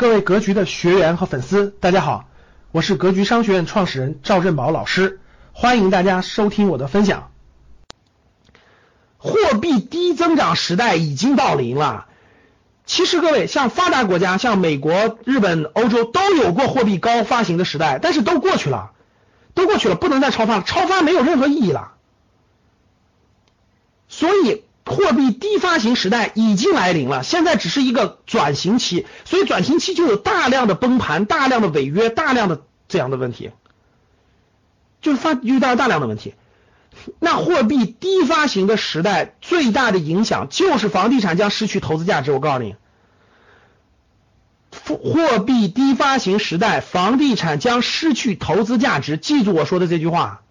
各位格局的学员和粉丝，大家好，我是格局商学院创始人赵振宝老师，欢迎大家收听我的分享。货币低增长时代已经到临了。其实各位，像发达国家，像美国、日本、欧洲都有过货币高发行的时代，但是都过去了，都过去了，不能再超发了，超发没有任何意义了。所以。货币低发行时代已经来临了，现在只是一个转型期，所以转型期就有大量的崩盘、大量的违约、大量的这样的问题，就是发遇到大量的问题。那货币低发行的时代最大的影响就是房地产将失去投资价值。我告诉你，货币低发行时代，房地产将失去投资价值。记住我说的这句话。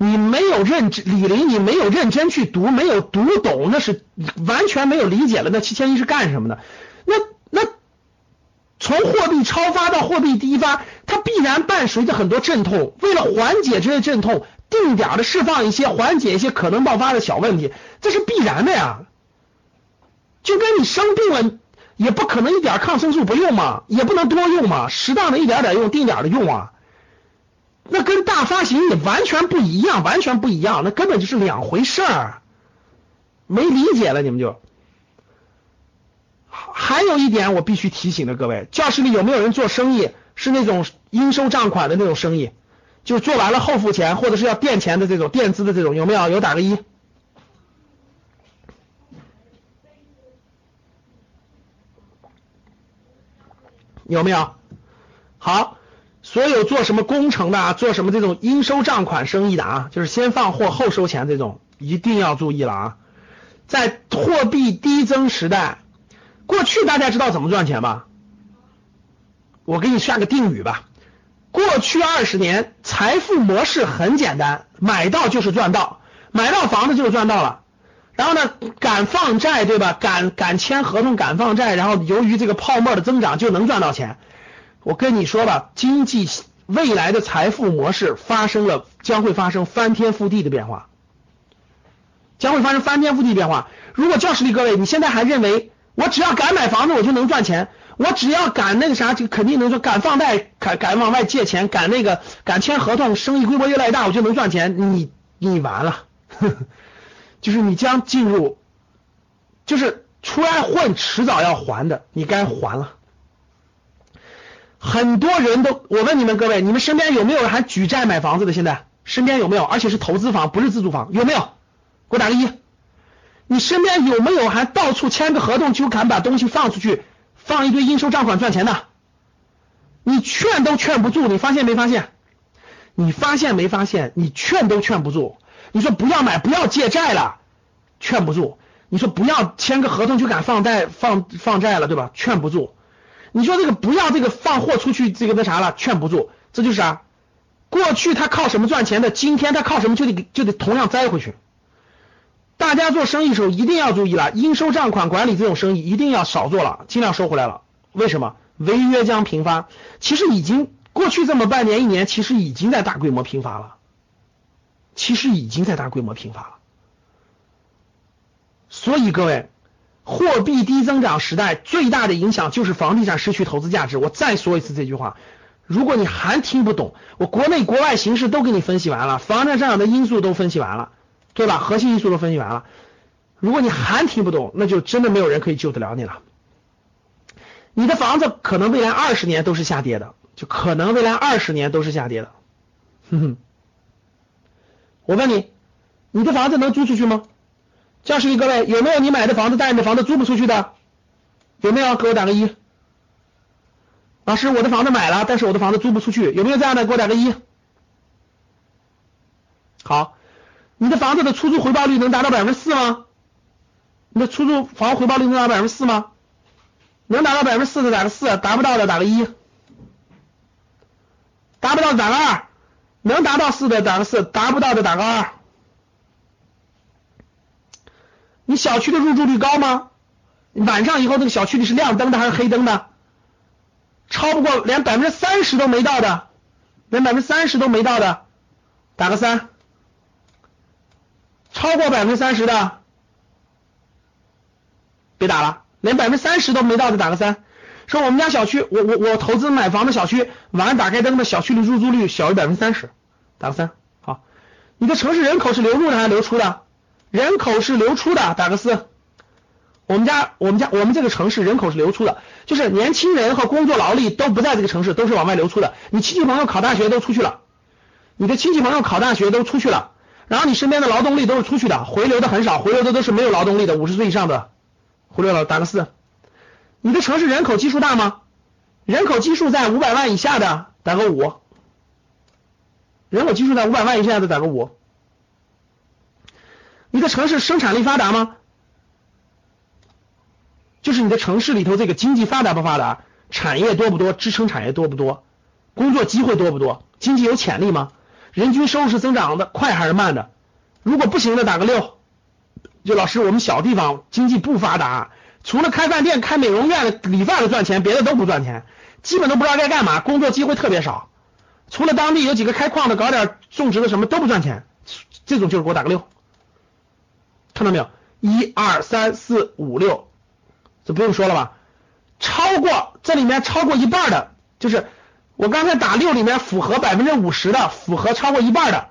你没有认真，李林，你没有认真去读，没有读懂，那是完全没有理解了。那七千亿是干什么的？那那从货币超发到货币低发，它必然伴随着很多阵痛。为了缓解这些阵痛，定点的释放一些，缓解一些可能爆发的小问题，这是必然的呀。就跟你生病了，也不可能一点抗生素不用嘛，也不能多用嘛，适当的一点点用，定点的用啊。那跟大发行也完全不一样，完全不一样，那根本就是两回事儿，没理解了你们就。还有一点我必须提醒的各位，教室里有没有人做生意是那种应收账款的那种生意，就做完了后付钱或者是要垫钱的这种垫资的这种有没有？有打个一。有没有？好。所有做什么工程的啊，做什么这种应收账款生意的啊，就是先放货后收钱这种，一定要注意了啊！在货币低增时代，过去大家知道怎么赚钱吧？我给你下个定语吧。过去二十年财富模式很简单，买到就是赚到，买到房子就是赚到了。然后呢，敢放债对吧？敢敢签合同，敢放债，然后由于这个泡沫的增长就能赚到钱。我跟你说吧，经济未来的财富模式发生了，将会发生翻天覆地的变化，将会发生翻天覆地变化。如果教室里各位，你现在还认为我只要敢买房子我就能赚钱，我只要敢那个啥就肯定能说敢放贷，敢敢往外借钱，敢那个敢签合同，生意规模越来越大我就能赚钱，你你完了，就是你将进入，就是出来混迟早要还的，你该还了。很多人都，我问你们各位，你们身边有没有人还举债买房子的？现在身边有没有？而且是投资房，不是自住房，有没有？给我打个一。你身边有没有还到处签个合同就敢把东西放出去，放一堆应收账款赚钱的？你劝都劝不住，你发现没发现？你发现没发现？你劝都劝不住。你说不要买，不要借债了，劝不住。你说不要签个合同就敢放贷放放债了，对吧？劝不住。你说这个不要这个放货出去，这个那啥了，劝不住，这就是啊。过去他靠什么赚钱的，今天他靠什么就得就得同样栽回去。大家做生意时候一定要注意了，应收账款管理这种生意一定要少做了，尽量收回来了。为什么？违约将频发。其实已经过去这么半年一年，其实已经在大规模频发了。其实已经在大规模频发了。所以各位。货币低增长时代最大的影响就是房地产失去投资价值。我再说一次这句话，如果你还听不懂，我国内国外形势都给你分析完了，房产上涨的因素都分析完了，对吧？核心因素都分析完了。如果你还听不懂，那就真的没有人可以救得了你了。你的房子可能未来二十年都是下跌的，就可能未来二十年都是下跌的。哼哼，我问你，你的房子能租出去吗？教室里各位有没有你买的房子，但你的房子租不出去的？有没有？给我打个一。老师，我的房子买了，但是我的房子租不出去，有没有这样的？给我打个一。好，你的房子的出租回报率能达到百分之四吗？你的出租房回报率能达到百分之四吗？能达到百分之四的打个四，达不到的打个一。达不到的打个二，能达到四的打个四，达不到的打个二。你小区的入住率高吗？晚上以后那个小区里是亮灯的还是黑灯的？超不过连百分之三十都没到的，连百分之三十都没到的，打个三。超过百分之三十的，别打了，连百分之三十都没到的打个三。说我们家小区，我我我投资买房的小区，晚上打开灯的小区里入住率小于百分之三十，打个三。好，你的城市人口是流入的还是流出的？人口是流出的，打个四。我们家我们家我们这个城市人口是流出的，就是年轻人和工作劳力都不在这个城市，都是往外流出的。你亲戚朋友考大学都出去了，你的亲戚朋友考大学都出去了，然后你身边的劳动力都是出去的，回流的很少，回流的都是没有劳动力的，五十岁以上的忽略了，打个四。你的城市人口基数大吗？人口基数在五百万以下的打个五，人口基数在五百万以下的打个五。你的城市生产力发达吗？就是你的城市里头这个经济发达不发达，产业多不多，支撑产业多不多，工作机会多不多，经济有潜力吗？人均收入是增长的快还是慢的？如果不行的打个六。就老师，我们小地方经济不发达，除了开饭店、开美容院、理发的赚钱，别的都不赚钱，基本都不知道该干嘛，工作机会特别少。除了当地有几个开矿的，搞点种植的什么都不赚钱，这种就是给我打个六。看到没有？一二三四五六。这不用说了吧？超过这里面超过一半的，就是我刚才打六里面符合百分之五十的，符合超过一半的，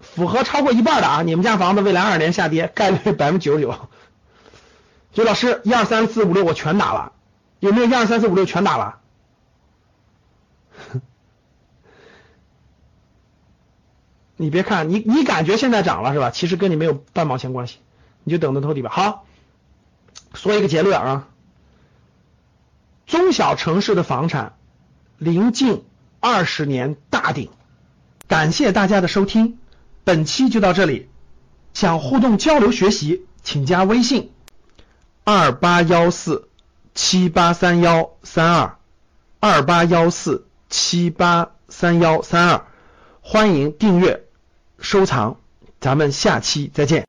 符合超过一半的啊！你们家房子未来二年下跌概率百分之九十九。就老师一二三四五六我全打了，有没有一二三四五六全打了？你别看你你感觉现在涨了是吧？其实跟你没有半毛钱关系，你就等着偷底吧。好。说一个结论啊，中小城市的房产临近二十年大顶。感谢大家的收听，本期就到这里。想互动交流学习，请加微信二八幺四七八三幺三二二八幺四七八三幺三二，欢迎订阅收藏，咱们下期再见。